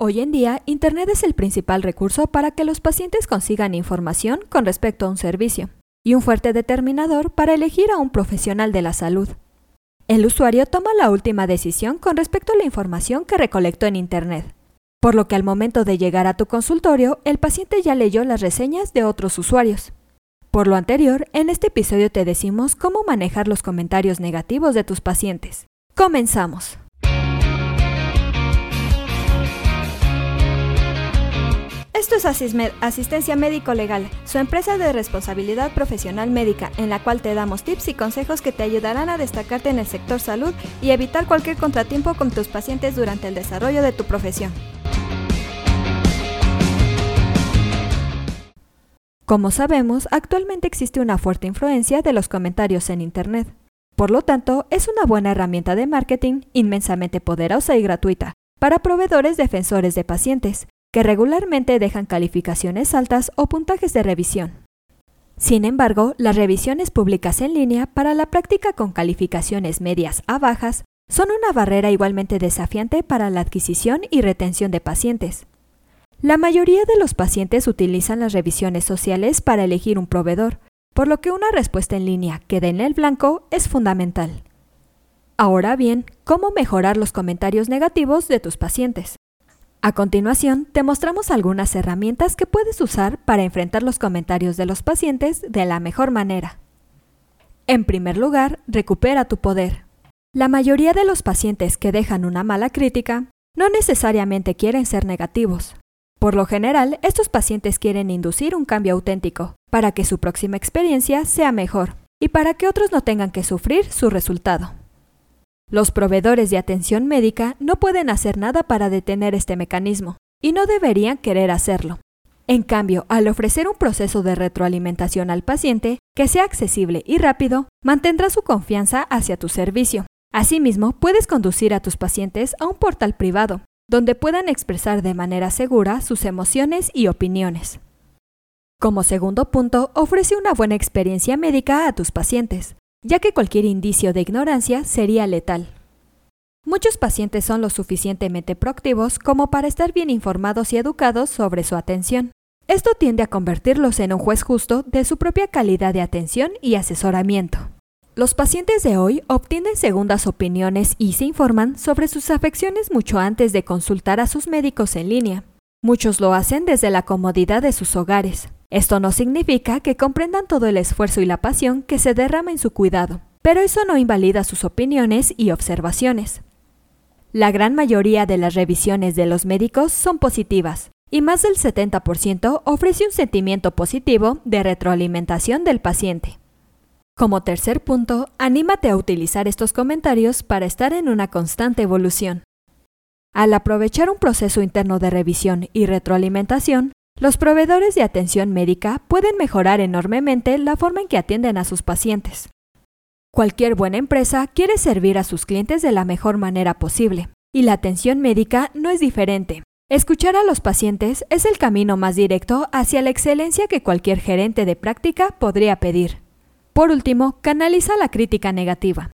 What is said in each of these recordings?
Hoy en día, Internet es el principal recurso para que los pacientes consigan información con respecto a un servicio y un fuerte determinador para elegir a un profesional de la salud. El usuario toma la última decisión con respecto a la información que recolectó en Internet, por lo que al momento de llegar a tu consultorio, el paciente ya leyó las reseñas de otros usuarios. Por lo anterior, en este episodio te decimos cómo manejar los comentarios negativos de tus pacientes. Comenzamos. Esto es Asistencia Médico Legal, su empresa de responsabilidad profesional médica, en la cual te damos tips y consejos que te ayudarán a destacarte en el sector salud y evitar cualquier contratiempo con tus pacientes durante el desarrollo de tu profesión. Como sabemos, actualmente existe una fuerte influencia de los comentarios en Internet. Por lo tanto, es una buena herramienta de marketing inmensamente poderosa y gratuita para proveedores defensores de pacientes, que regularmente dejan calificaciones altas o puntajes de revisión. Sin embargo, las revisiones públicas en línea para la práctica con calificaciones medias a bajas son una barrera igualmente desafiante para la adquisición y retención de pacientes. La mayoría de los pacientes utilizan las revisiones sociales para elegir un proveedor, por lo que una respuesta en línea que dé en el blanco es fundamental. Ahora bien, ¿cómo mejorar los comentarios negativos de tus pacientes? A continuación, te mostramos algunas herramientas que puedes usar para enfrentar los comentarios de los pacientes de la mejor manera. En primer lugar, recupera tu poder. La mayoría de los pacientes que dejan una mala crítica no necesariamente quieren ser negativos. Por lo general, estos pacientes quieren inducir un cambio auténtico para que su próxima experiencia sea mejor y para que otros no tengan que sufrir su resultado. Los proveedores de atención médica no pueden hacer nada para detener este mecanismo, y no deberían querer hacerlo. En cambio, al ofrecer un proceso de retroalimentación al paciente que sea accesible y rápido, mantendrá su confianza hacia tu servicio. Asimismo, puedes conducir a tus pacientes a un portal privado, donde puedan expresar de manera segura sus emociones y opiniones. Como segundo punto, ofrece una buena experiencia médica a tus pacientes ya que cualquier indicio de ignorancia sería letal. Muchos pacientes son lo suficientemente proactivos como para estar bien informados y educados sobre su atención. Esto tiende a convertirlos en un juez justo de su propia calidad de atención y asesoramiento. Los pacientes de hoy obtienen segundas opiniones y se informan sobre sus afecciones mucho antes de consultar a sus médicos en línea. Muchos lo hacen desde la comodidad de sus hogares, esto no significa que comprendan todo el esfuerzo y la pasión que se derrama en su cuidado, pero eso no invalida sus opiniones y observaciones. La gran mayoría de las revisiones de los médicos son positivas, y más del 70% ofrece un sentimiento positivo de retroalimentación del paciente. Como tercer punto, anímate a utilizar estos comentarios para estar en una constante evolución. Al aprovechar un proceso interno de revisión y retroalimentación, los proveedores de atención médica pueden mejorar enormemente la forma en que atienden a sus pacientes. Cualquier buena empresa quiere servir a sus clientes de la mejor manera posible, y la atención médica no es diferente. Escuchar a los pacientes es el camino más directo hacia la excelencia que cualquier gerente de práctica podría pedir. Por último, canaliza la crítica negativa.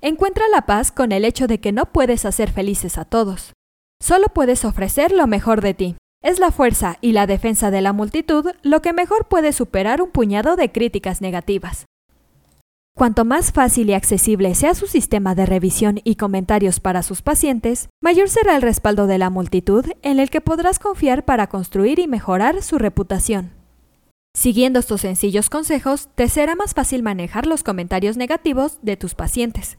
Encuentra la paz con el hecho de que no puedes hacer felices a todos. Solo puedes ofrecer lo mejor de ti. Es la fuerza y la defensa de la multitud lo que mejor puede superar un puñado de críticas negativas. Cuanto más fácil y accesible sea su sistema de revisión y comentarios para sus pacientes, mayor será el respaldo de la multitud en el que podrás confiar para construir y mejorar su reputación. Siguiendo estos sencillos consejos, te será más fácil manejar los comentarios negativos de tus pacientes.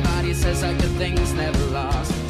Says that good things never last.